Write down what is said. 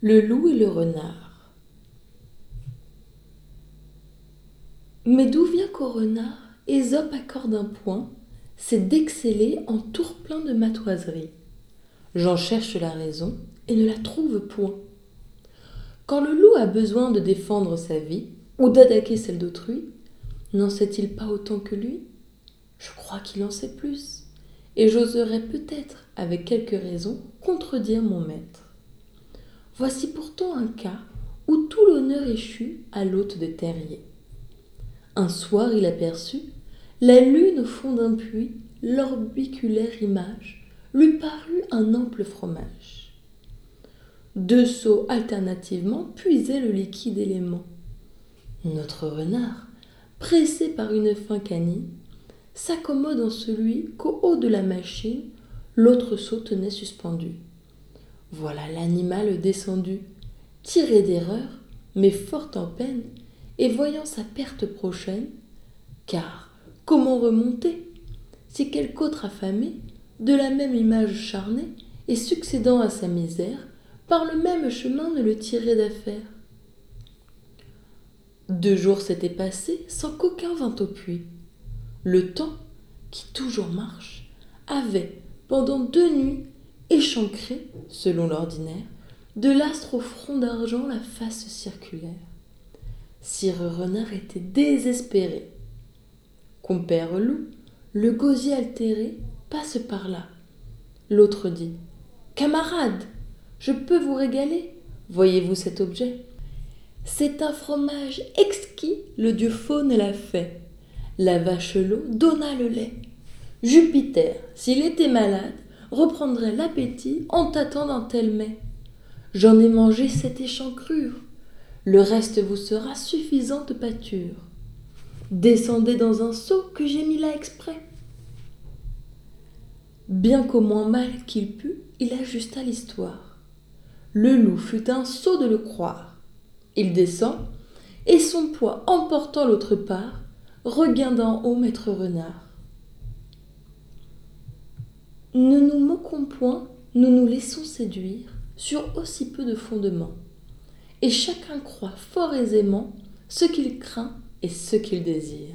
Le loup et le renard. Mais d'où vient qu'au renard, Ésope accorde un point, c'est d'exceller en tour plein de matoiserie. J'en cherche la raison et ne la trouve point. Quand le loup a besoin de défendre sa vie ou d'attaquer celle d'autrui, n'en sait-il pas autant que lui? Je crois qu'il en sait plus, et j'oserais peut-être, avec quelques raisons, contredire mon maître. Voici pourtant un cas où tout l'honneur échut à l'hôte de terrier. Un soir il aperçut la lune au fond d'un puits, l'orbiculaire image lui parut un ample fromage. Deux seaux alternativement puisaient le liquide élément. Notre renard, pressé par une faim canine, s'accommode en celui qu'au haut de la machine l'autre seau tenait suspendu. Voilà l'animal descendu, tiré d'erreur, mais fort en peine, et voyant sa perte prochaine, car comment remonter si quelque autre affamé, de la même image charnée, et succédant à sa misère, par le même chemin ne le tirait d'affaire? Deux jours s'étaient passés sans qu'aucun vînt au puits. Le temps, qui toujours marche, avait, pendant deux nuits, échancré, selon l'ordinaire, de l'astre au front d'argent la face circulaire. Sire Renard était désespéré. Compère Loup, le gosier altéré, passe par là. L'autre dit Camarade, je peux vous régaler. Voyez-vous cet objet? C'est un fromage exquis, le dieu faune l'a fait. La vache l'eau donna le lait. Jupiter, s'il était malade, reprendrait l'appétit en tâtant d'un tel mets. J'en ai mangé cette échancrure. Le reste vous sera suffisant de pâture. Descendez dans un seau que j'ai mis là exprès. Bien qu'au moins mal qu'il pût, il ajusta l'histoire. Le loup fut un sot de le croire. Il descend, et son poids emportant l'autre part, regain d'en haut maître renard. Ne nous moquons point, nous nous laissons séduire sur aussi peu de fondements. Et chacun croit fort aisément ce qu'il craint et ce qu'il désire.